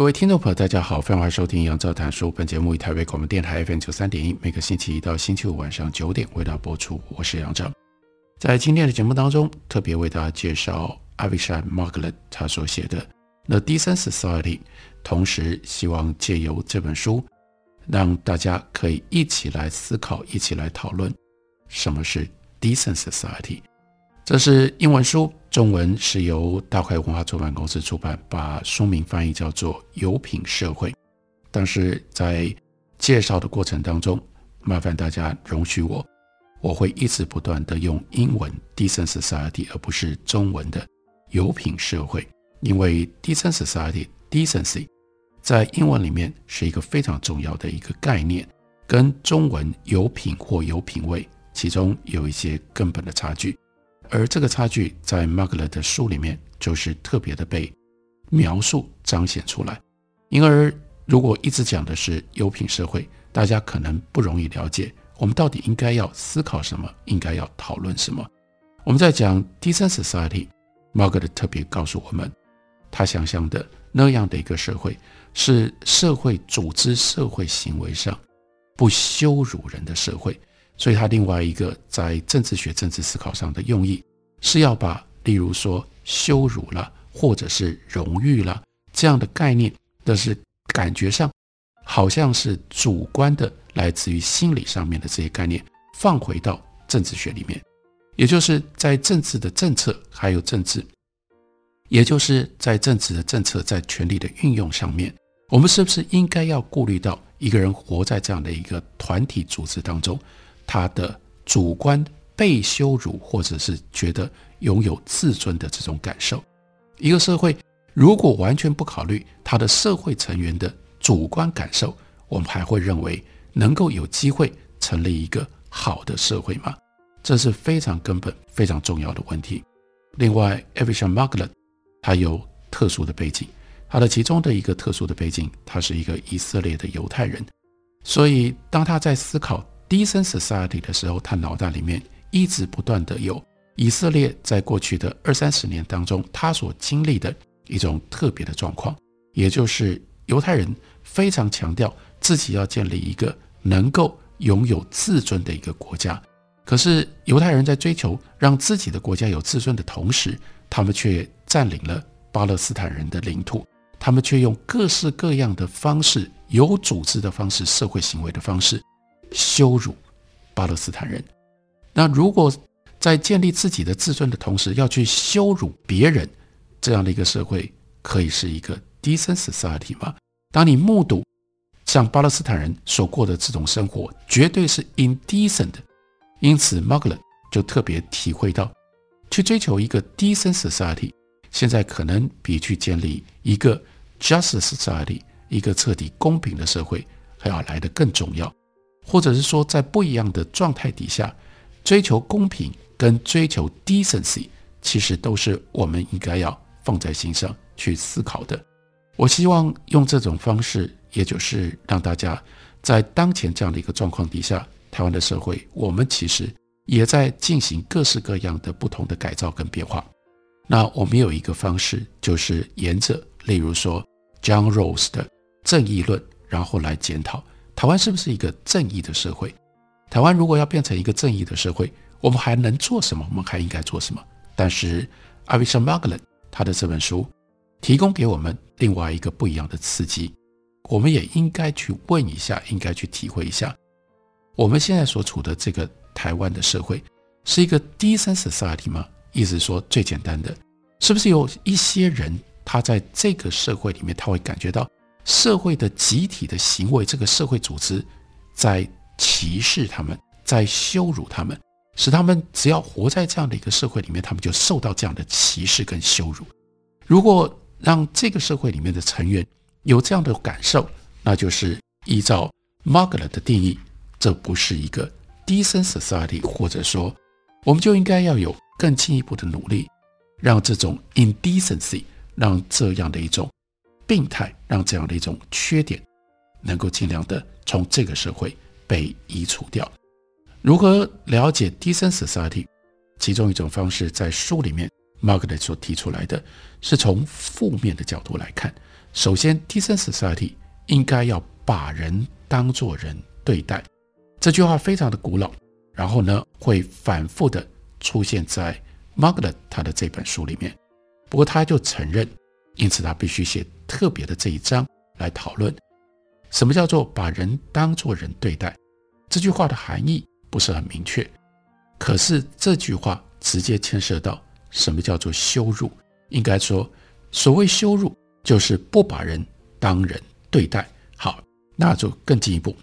各位听众朋友，大家好，欢迎收听杨照谈书。本节目以台北广播电台 FM 九三点一，每个星期一到星期五晚上九点为大家播出。我是杨照，在今天的节目当中，特别为大家介绍 Avisha Margalit 他所写的《The Decent Society》，同时希望借由这本书，让大家可以一起来思考，一起来讨论什么是 Decent Society。这是英文书，中文是由大块文化出版公司出版，把书名翻译叫做《有品社会》。但是在介绍的过程当中，麻烦大家容许我，我会一直不断地用英文 “decent society” 而不是中文的“有品社会”，因为 “decent society” decency 在英文里面是一个非常重要的一个概念，跟中文“有品”或“有品味”其中有一些根本的差距。而这个差距在 Margalit 的书里面就是特别的被描述彰显出来。因而，如果一直讲的是优品社会，大家可能不容易了解我们到底应该要思考什么，应该要讨论什么。我们在讲 Decent society。Margaret 特别告诉我们，他想象的那样的一个社会是社会组织、社会行为上不羞辱人的社会。所以，他另外一个在政治学、政治思考上的用意，是要把例如说羞辱了，或者是荣誉了这样的概念，但是感觉上好像是主观的，来自于心理上面的这些概念，放回到政治学里面，也就是在政治的政策，还有政治，也就是在政治的政策在权力的运用上面，我们是不是应该要顾虑到一个人活在这样的一个团体组织当中？他的主观被羞辱，或者是觉得拥有自尊的这种感受，一个社会如果完全不考虑他的社会成员的主观感受，我们还会认为能够有机会成立一个好的社会吗？这是非常根本、非常重要的问题。另外，Avishai Margalit 他有特殊的背景，他的其中的一个特殊的背景，他是一个以色列的犹太人，所以当他在思考。Decent Society 的时候，他脑袋里面一直不断的有以色列在过去的二三十年当中，他所经历的一种特别的状况，也就是犹太人非常强调自己要建立一个能够拥有自尊的一个国家。可是犹太人在追求让自己的国家有自尊的同时，他们却占领了巴勒斯坦人的领土，他们却用各式各样的方式，有组织的方式，社会行为的方式。羞辱巴勒斯坦人，那如果在建立自己的自尊的同时，要去羞辱别人，这样的一个社会可以是一个 decent society 吗？当你目睹像巴勒斯坦人所过的这种生活，绝对是 indecent。因此，Margalit 就特别体会到，去追求一个 decent society，现在可能比去建立一个 just society，一个彻底公平的社会，还要来得更重要。或者是说，在不一样的状态底下，追求公平跟追求 decency，其实都是我们应该要放在心上去思考的。我希望用这种方式，也就是让大家在当前这样的一个状况底下，台湾的社会，我们其实也在进行各式各样的不同的改造跟变化。那我们有一个方式，就是沿着，例如说 John Rawls 的正义论，然后来检讨。台湾是不是一个正义的社会？台湾如果要变成一个正义的社会，我们还能做什么？我们还应该做什么？但是 Avishai Margalit 他的这本书提供给我们另外一个不一样的刺激，我们也应该去问一下，应该去体会一下，我们现在所处的这个台湾的社会是一个 decent society 吗？意思说最简单的，是不是有一些人他在这个社会里面他会感觉到？社会的集体的行为，这个社会组织在歧视他们，在羞辱他们，使他们只要活在这样的一个社会里面，他们就受到这样的歧视跟羞辱。如果让这个社会里面的成员有这样的感受，那就是依照 Margaret 的定义，这不是一个 decent society，或者说，我们就应该要有更进一步的努力，让这种 indecency，让这样的一种病态，让这样的一种缺点，能够尽量的从这个社会被移除掉。如何了解 decent society？其中一种方式，在书里面 Margaret 所提出来的是从负面的角度来看。首先，decent society 应该要把人当作人对待。这句话非常的古老，然后呢，会反复的出现在 Margaret 他的这本书里面。不过，他就承认，因此他必须写特别的这一章来讨论什么叫做把人当作人对待。这句话的含义。不是很明确，可是这句话直接牵涉到什么叫做羞辱。应该说，所谓羞辱就是不把人当人对待。好，那就更进一步，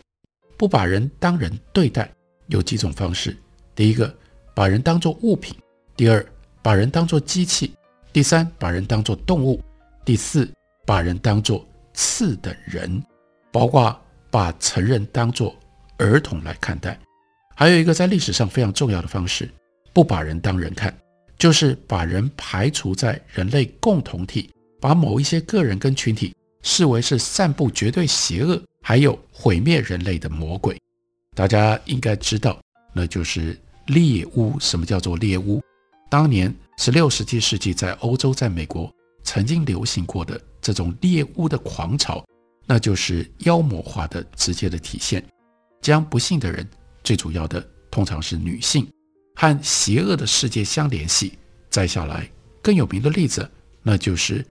不把人当人对待有几种方式：第一个，把人当作物品；第二，把人当作机器；第三，把人当作动物；第四，把人当作次等人，包括把成人当作儿童来看待。还有一个在历史上非常重要的方式，不把人当人看，就是把人排除在人类共同体，把某一些个人跟群体视为是散布绝对邪恶，还有毁灭人类的魔鬼。大家应该知道，那就是猎巫。什么叫做猎巫？当年十六、十七世纪在欧洲、在美国曾经流行过的这种猎巫的狂潮，那就是妖魔化的直接的体现，将不幸的人。最主要的通常是女性和邪恶的世界相联系。再下来更有名的例子，那就是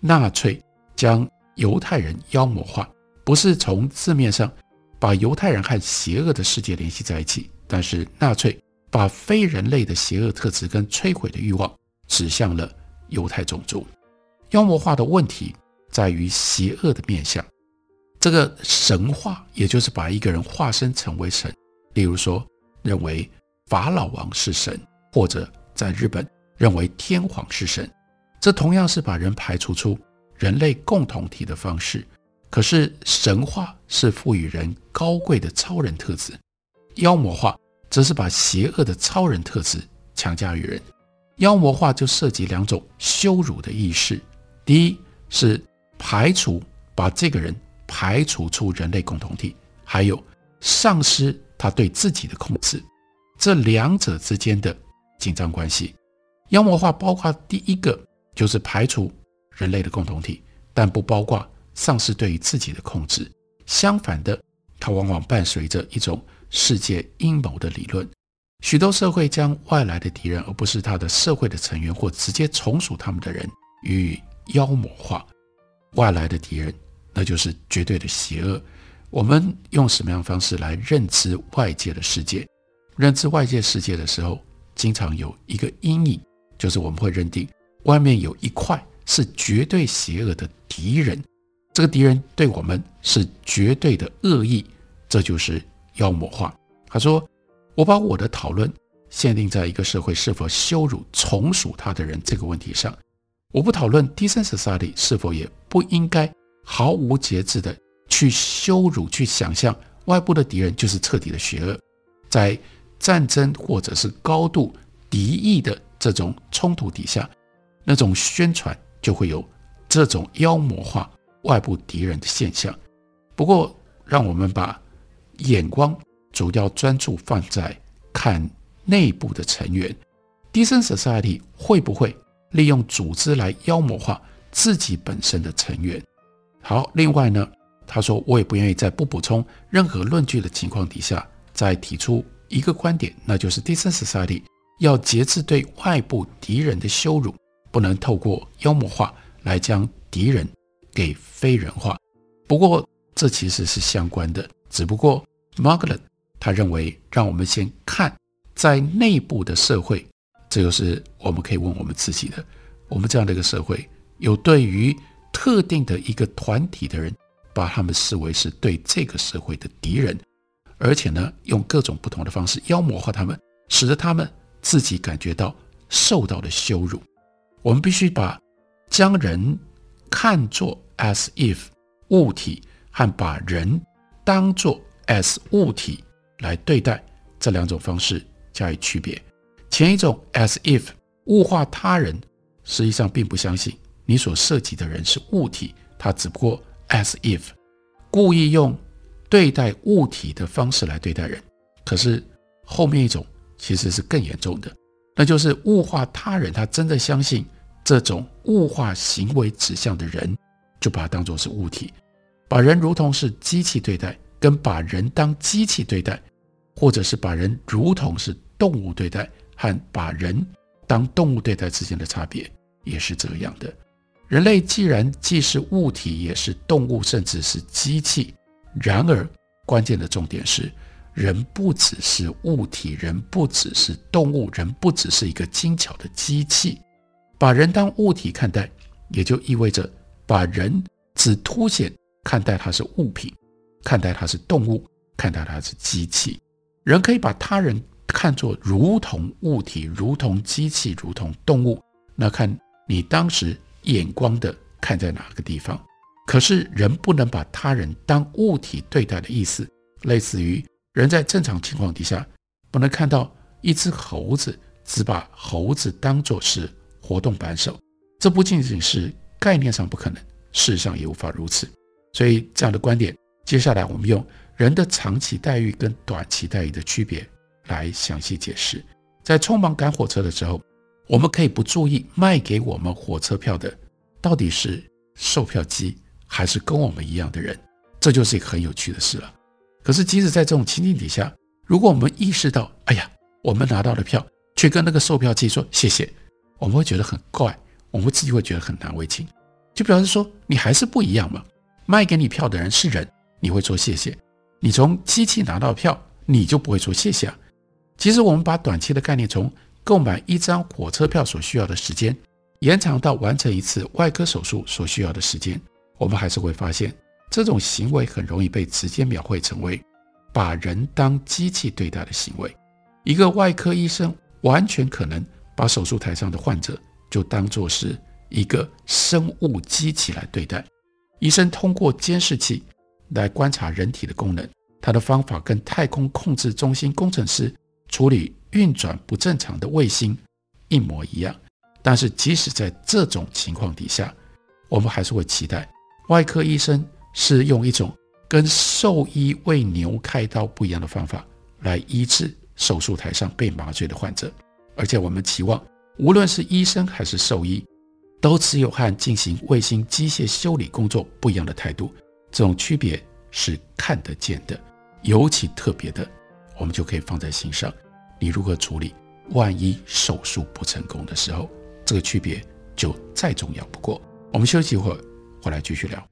纳粹将犹太人妖魔化，不是从字面上把犹太人和邪恶的世界联系在一起，但是纳粹把非人类的邪恶特质跟摧毁的欲望指向了犹太种族。妖魔化的问题在于邪恶的面相，这个神化，也就是把一个人化身成为神。例如说，认为法老王是神，或者在日本认为天皇是神，这同样是把人排除出人类共同体的方式。可是神话是赋予人高贵的超人特质，妖魔化则是把邪恶的超人特质强加于人。妖魔化就涉及两种羞辱的意识：第一是排除，把这个人排除出人类共同体；还有丧失。他对自己的控制，这两者之间的紧张关系，妖魔化包括第一个就是排除人类的共同体，但不包括丧失对于自己的控制。相反的，它往往伴随着一种世界阴谋的理论。许多社会将外来的敌人，而不是他的社会的成员或直接从属他们的人，予以妖魔化。外来的敌人，那就是绝对的邪恶。我们用什么样的方式来认知外界的世界？认知外界世界的时候，经常有一个阴影，就是我们会认定外面有一块是绝对邪恶的敌人，这个敌人对我们是绝对的恶意，这就是妖魔化。他说：“我把我的讨论限定在一个社会是否羞辱从属他的人这个问题上，我不讨论 decent society 是否也不应该毫无节制的。”去羞辱，去想象外部的敌人就是彻底的邪恶，在战争或者是高度敌意的这种冲突底下，那种宣传就会有这种妖魔化外部敌人的现象。不过，让我们把眼光主要专注放在看内部的成员，Decent Society 会不会利用组织来妖魔化自己本身的成员？好，另外呢？他说：“我也不愿意在不补充任何论据的情况底下，再提出一个观点，那就是 Decent Society 要节制对外部敌人的羞辱，不能透过妖魔化来将敌人给非人化。不过，这其实是相关的。只不过，Margaret 他认为，让我们先看在内部的社会，这就是我们可以问我们自己的：我们这样的一个社会，有对于特定的一个团体的人。”把他们视为是对这个社会的敌人，而且呢，用各种不同的方式妖魔化他们，使得他们自己感觉到受到了羞辱。我们必须把将人看作 as if 物体和把人当作 as 物体来对待这两种方式加以区别。前一种 as if 物化他人，实际上并不相信你所涉及的人是物体，他只不过 as if 故意用对待物体的方式来对待人。可是后面一种其实是更严重的，那就是物化他人，他真的相信这种物化行为指向的人，就把它当作是物体，把人如同是机器对待，跟把人当机器对待，或者是把人如同是动物对待，和把人当动物对待之间的差别也是这样的。人类既然既是物体，也是动物，甚至是机器，然而关键的重点是。人不只是物体，人不只是动物，人不只是一个精巧的机器。把人当物体看待，也就意味着把人只凸显看待它是物品，看待它是动物，看待它是机器。人可以把他人看作如同物体，如同机器，如同动物。那看你当时眼光的看在哪个地方。可是人不能把他人当物体对待的意思，类似于。人在正常情况底下，不能看到一只猴子，只把猴子当作是活动扳手。这不仅仅是概念上不可能，事实上也无法如此。所以这样的观点，接下来我们用人的长期待遇跟短期待遇的区别来详细解释。在匆忙赶火车的时候，我们可以不注意卖给我们火车票的到底是售票机还是跟我们一样的人，这就是一个很有趣的事了。可是，即使在这种情境底下，如果我们意识到，哎呀，我们拿到了票，却跟那个售票机说谢谢，我们会觉得很怪，我们自己会觉得很难为情，就表示说你还是不一样嘛。卖给你票的人是人，你会说谢谢；你从机器拿到票，你就不会说谢谢啊。其实，我们把短期的概念从购买一张火车票所需要的时间，延长到完成一次外科手术所需要的时间，我们还是会发现。这种行为很容易被直接描绘成为把人当机器对待的行为。一个外科医生完全可能把手术台上的患者就当作是一个生物机器来对待。医生通过监视器来观察人体的功能，他的方法跟太空控制中心工程师处理运转不正常的卫星一模一样。但是，即使在这种情况底下，我们还是会期待外科医生。是用一种跟兽医为牛开刀不一样的方法来医治手术台上被麻醉的患者，而且我们期望，无论是医生还是兽医，都持有和进行卫星机械修理工作不一样的态度。这种区别是看得见的，尤其特别的，我们就可以放在心上。你如何处理？万一手术不成功的时候，这个区别就再重要不过。我们休息一会儿，回来继续聊。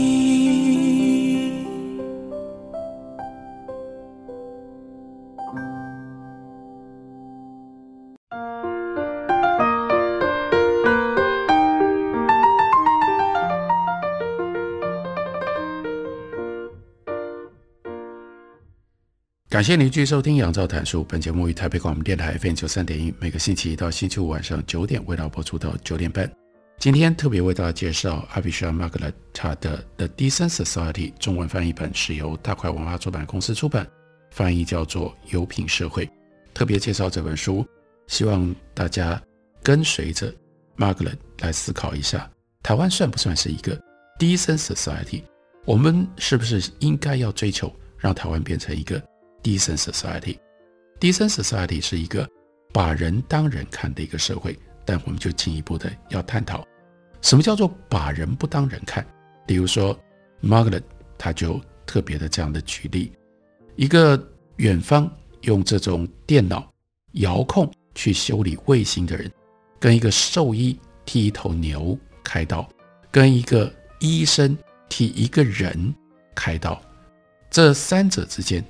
感谢您继续收听《杨照谈书》。本节目于台北广播电台 FM 九三点一，每个星期一到星期五晚上九点为大家播出到九点半。今天特别为大家介绍 Avisha Margaret 他的《The Decent Society》中文翻译本是由大块文化出版公司出版，翻译叫做《有品社会》。特别介绍这本书，希望大家跟随着 Margaret 来思考一下：台湾算不算是一个 decent society。我们是不是应该要追求让台湾变成一个 decent society？decent society 是一个把人当人看的一个社会，但我们就进一步的要探讨，什么叫做把人不当人看？比如说，Margaret 他就特别的这样的举例，一个远方用这种电脑遥控去修理卫星的人，跟一个兽医替一头牛开刀，跟一个医生。替一个人开刀，这三者之间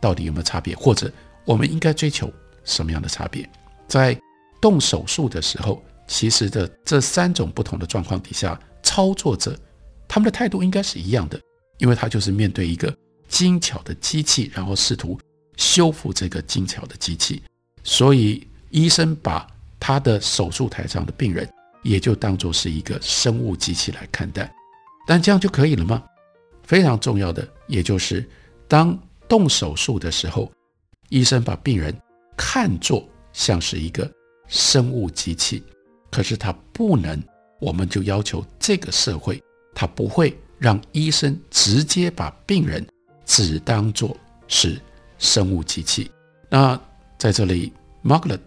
到底有没有差别？或者我们应该追求什么样的差别？在动手术的时候，其实的这三种不同的状况底下，操作者他们的态度应该是一样的，因为他就是面对一个精巧的机器，然后试图修复这个精巧的机器。所以医生把他的手术台上的病人，也就当作是一个生物机器来看待。但这样就可以了吗？非常重要的，也就是当动手术的时候，医生把病人看作像是一个生物机器，可是他不能，我们就要求这个社会，他不会让医生直接把病人只当作是生物机器。那在这里，Margaret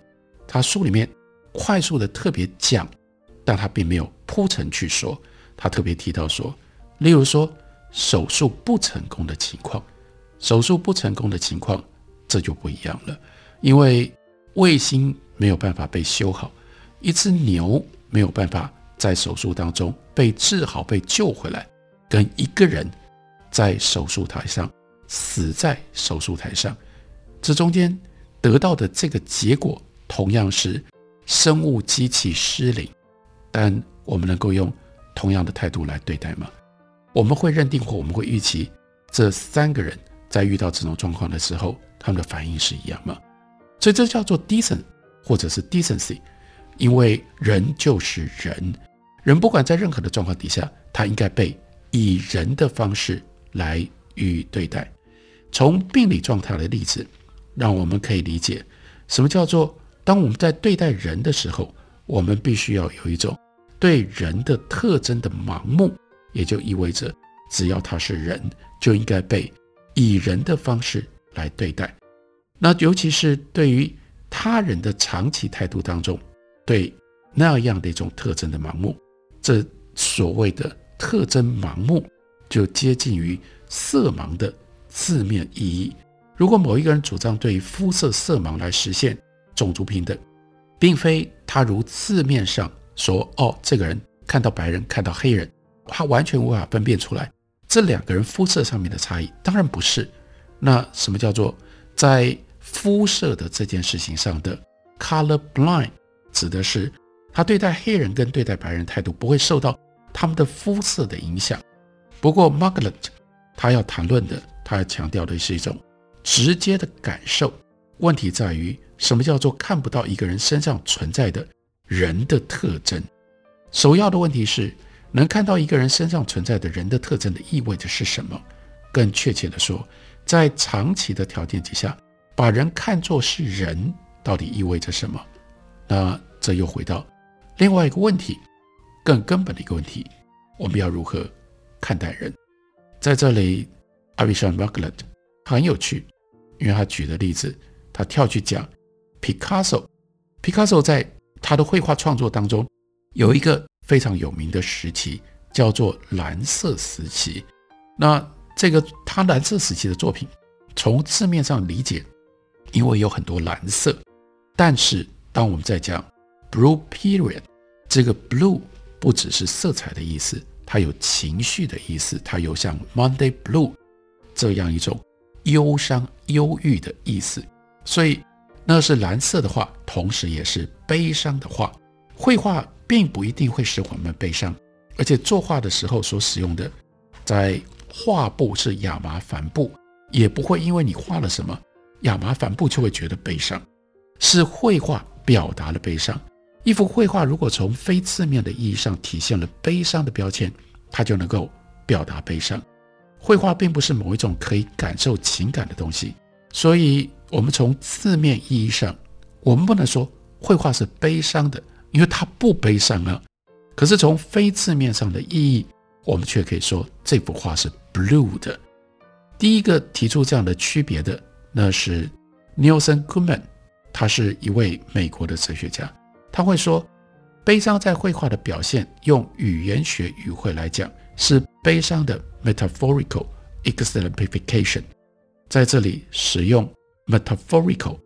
他书里面快速的特别讲，但他并没有铺陈去说。他特别提到说，例如说手术不成功的情况，手术不成功的情况，这就不一样了，因为卫星没有办法被修好，一只牛没有办法在手术当中被治好、被救回来，跟一个人在手术台上死在手术台上，这中间得到的这个结果同样是生物机器失灵，但我们能够用。同样的态度来对待吗？我们会认定或我们会预期这三个人在遇到这种状况的时候，他们的反应是一样吗？所以这叫做 decent 或者是 decency，因为人就是人，人不管在任何的状况底下，他应该被以人的方式来予以对待。从病理状态的例子，让我们可以理解什么叫做当我们在对待人的时候，我们必须要有一种。对人的特征的盲目，也就意味着，只要他是人，就应该被以人的方式来对待。那尤其是对于他人的长期态度当中，对那样的一种特征的盲目，这所谓的特征盲目，就接近于色盲的字面意义。如果某一个人主张对肤色色盲来实现种族平等，并非他如字面上。说哦，这个人看到白人，看到黑人，他完全无法分辨出来这两个人肤色上面的差异。当然不是。那什么叫做在肤色的这件事情上的 color blind？指的是他对待黑人跟对待白人态度不会受到他们的肤色的影响。不过 Margaret 他要谈论的，他要强调的是一种直接的感受。问题在于什么叫做看不到一个人身上存在的？人的特征，首要的问题是，能看到一个人身上存在的人的特征的意味着是什么？更确切的说，在长期的条件底下，把人看作是人，到底意味着什么？那这又回到另外一个问题，更根本的一个问题：我们要如何看待人？在这里，Avishai Margalit 很有趣，因为他举的例子，他跳去讲 Picasso，Picasso 在。他的绘画创作当中有一个非常有名的时期，叫做蓝色时期。那这个他蓝色时期的作品，从字面上理解，因为有很多蓝色。但是当我们在讲 Blue Period，这个 Blue 不只是色彩的意思，它有情绪的意思，它有像 Monday Blue 这样一种忧伤、忧郁的意思。所以。那是蓝色的画，同时也是悲伤的画。绘画并不一定会使我们悲伤，而且作画的时候所使用的，在画布是亚麻帆布，也不会因为你画了什么亚麻帆布就会觉得悲伤。是绘画表达了悲伤。一幅绘画如果从非字面的意义上体现了悲伤的标签，它就能够表达悲伤。绘画并不是某一种可以感受情感的东西，所以。我们从字面意义上，我们不能说绘画是悲伤的，因为它不悲伤啊。可是从非字面上的意义，我们却可以说这幅画是 blue 的。第一个提出这样的区别的，那是 Nelson Goodman，他是一位美国的哲学家。他会说，悲伤在绘画的表现，用语言学语汇来讲，是悲伤的 metaphorical exemplification。在这里使用 metaphorical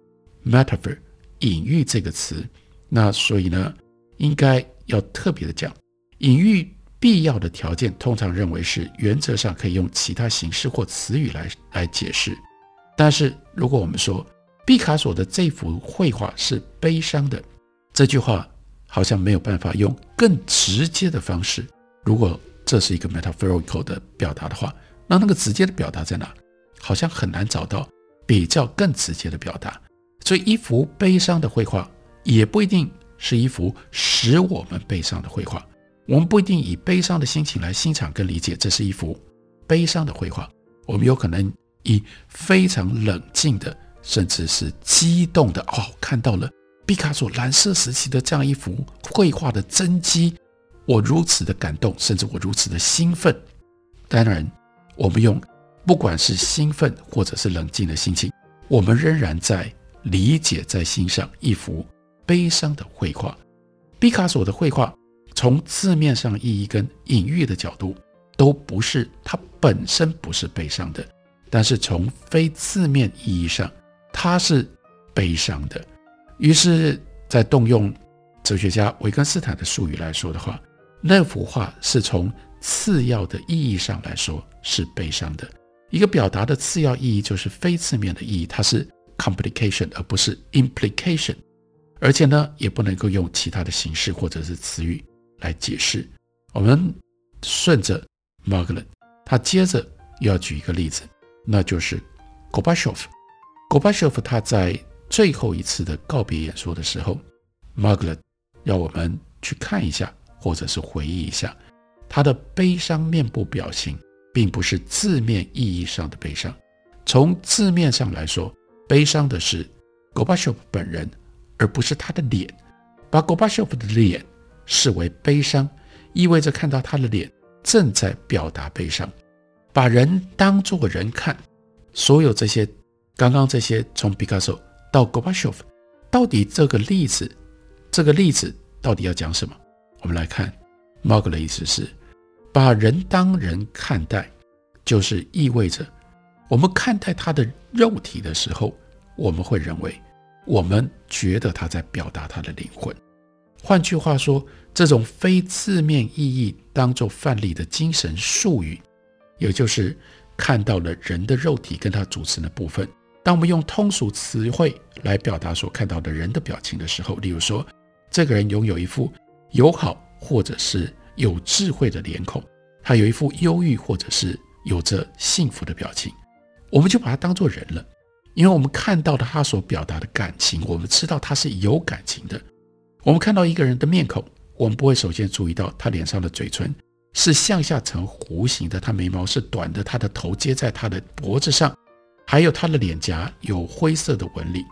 metaphor 隐喻这个词，那所以呢，应该要特别的讲隐喻。必要的条件通常认为是原则上可以用其他形式或词语来来解释，但是如果我们说毕卡索的这幅绘画是悲伤的，这句话好像没有办法用更直接的方式。如果这是一个 metaphorical 的表达的话，那那个直接的表达在哪？好像很难找到比较更直接的表达。所以一幅悲伤的绘画也不一定是一幅使我们悲伤的绘画。我们不一定以悲伤的心情来欣赏跟理解，这是一幅悲伤的绘画。我们有可能以非常冷静的，甚至是激动的，哦，看到了毕卡索蓝色时期的这样一幅绘画的真迹，我如此的感动，甚至我如此的兴奋。当然，我们用不管是兴奋或者是冷静的心情，我们仍然在理解、在欣赏一幅悲伤的绘画。毕卡索的绘画。从字面上意义跟隐喻的角度，都不是，它本身不是悲伤的，但是从非字面意义上，它是悲伤的。于是，在动用哲学家维根斯坦的术语来说的话，那幅画是从次要的意义上来说是悲伤的。一个表达的次要意义就是非字面的意义，它是 complication 而不是 implication，而且呢，也不能够用其他的形式或者是词语。来解释，我们顺着 Margalit，他接着要举一个例子，那就是 Gorbachev。Gorbachev 他在最后一次的告别演说的时候，Margalit 要我们去看一下，或者是回忆一下他的悲伤面部表情，并不是字面意义上的悲伤。从字面上来说，悲伤的是 Gorbachev 本人，而不是他的脸。把 Gorbachev 的脸。视为悲伤，意味着看到他的脸正在表达悲伤。把人当作人看，所有这些，刚刚这些，从毕卡索到戈巴乔夫，到底这个例子，这个例子到底要讲什么？我们来看，猫哥的意思是，把人当人看待，就是意味着我们看待他的肉体的时候，我们会认为，我们觉得他在表达他的灵魂。换句话说，这种非字面意义当做范例的精神术语，也就是看到了人的肉体跟它组成的部分。当我们用通俗词汇来表达所看到的人的表情的时候，例如说，这个人拥有一副友好或者是有智慧的脸孔，他有一副忧郁或者是有着幸福的表情，我们就把它当做人了，因为我们看到的他所表达的感情，我们知道他是有感情的。我们看到一个人的面孔，我们不会首先注意到他脸上的嘴唇是向下呈弧形的，他眉毛是短的，他的头接在他的脖子上，还有他的脸颊有灰色的纹理，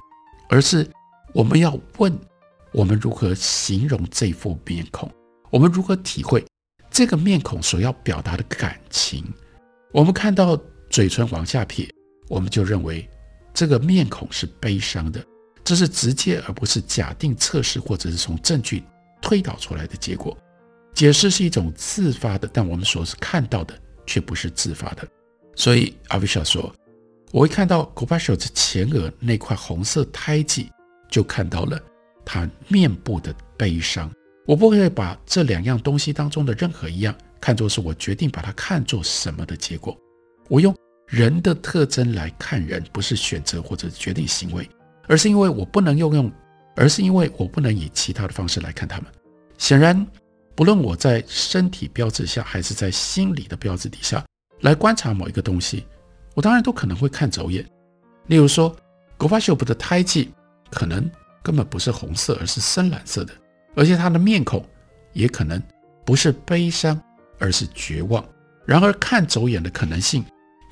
而是我们要问：我们如何形容这副面孔？我们如何体会这个面孔所要表达的感情？我们看到嘴唇往下撇，我们就认为这个面孔是悲伤的。这是直接而不是假定测试或者是从证据推导出来的结果。解释是一种自发的，但我们所是看到的却不是自发的。所以阿维莎说：“我会看到戈巴乔夫前额那块红色胎记，就看到了他面部的悲伤。我不会把这两样东西当中的任何一样看作是我决定把它看作什么的结果。我用人的特征来看人，不是选择或者决定行为。”而是因为我不能用用，而是因为我不能以其他的方式来看他们。显然，不论我在身体标志下，还是在心理的标志底下来观察某一个东西，我当然都可能会看走眼。例如说，戈巴乔夫的胎记可能根本不是红色，而是深蓝色的，而且他的面孔也可能不是悲伤，而是绝望。然而，看走眼的可能性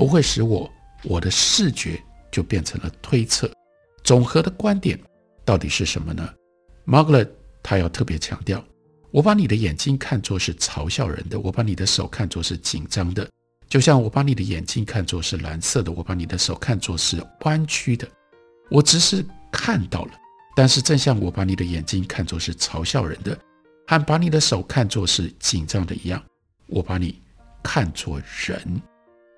不会使我我的视觉就变成了推测。总和的观点到底是什么呢？Margalit 他要特别强调，我把你的眼睛看作是嘲笑人的，我把你的手看作是紧张的，就像我把你的眼睛看作是蓝色的，我把你的手看作是弯曲的。我只是看到了，但是正像我把你的眼睛看作是嘲笑人的，和把你的手看作是紧张的一样，我把你看作人，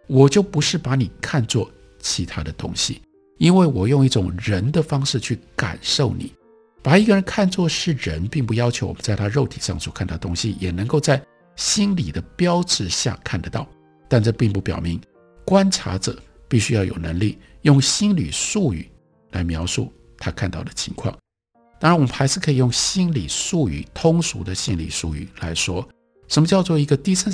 我就不是把你看作其他的东西，因为我用一种人的方式去感受你。把一个人看作是人，并不要求我们在他肉体上所看到东西也能够在心理的标志下看得到，但这并不表明观察者必须要有能力用心理术语来描述他看到的情况。当然，我们还是可以用心理术语、通俗的心理术语来说，什么叫做一个 decent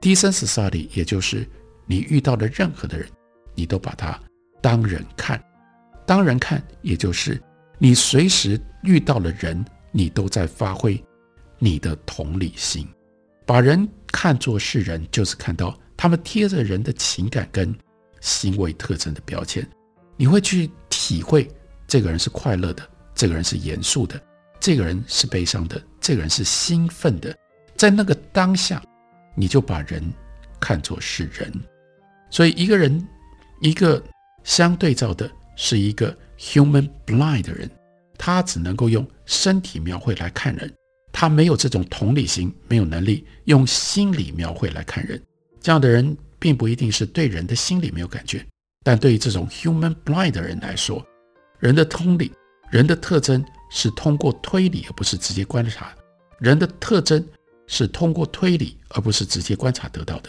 society？decent society 也就是你遇到的任何的人，你都把他当人看，当人看，也就是。你随时遇到了人，你都在发挥你的同理心，把人看作是人，就是看到他们贴着人的情感跟行为特征的标签。你会去体会这个人是快乐的，这个人是严肃的，这个人是悲伤的，这个人是兴奋的。在那个当下，你就把人看作是人。所以，一个人，一个相对照的是一个。Human blind 的人，他只能够用身体描绘来看人，他没有这种同理心，没有能力用心理描绘来看人。这样的人并不一定是对人的心理没有感觉，但对于这种 human blind 的人来说，人的通理、人的特征是通过推理，而不是直接观察；人的特征是通过推理，而不是直接观察得到的。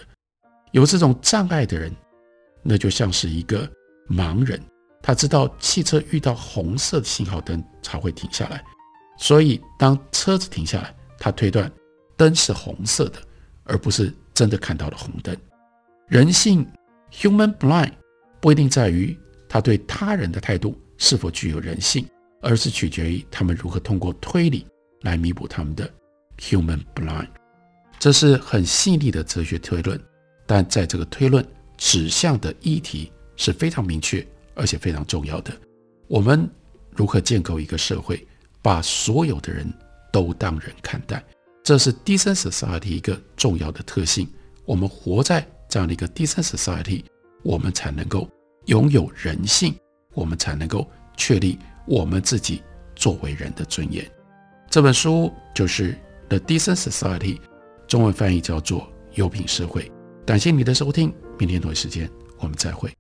有这种障碍的人，那就像是一个盲人。他知道汽车遇到红色的信号灯才会停下来，所以当车子停下来，他推断灯是红色的，而不是真的看到了红灯。人性 （human blind） 不一定在于他对他人的态度是否具有人性，而是取决于他们如何通过推理来弥补他们的 human blind。这是很细腻的哲学推论，但在这个推论指向的议题是非常明确。而且非常重要的，我们如何建构一个社会，把所有的人都当人看待，这是 decent society 一个重要的特性。我们活在这样的一个 decent society，我们才能够拥有人性，我们才能够确立我们自己作为人的尊严。这本书就是《The Decent Society》，中文翻译叫做《优品社会》。感谢你的收听，明天同一时间我们再会。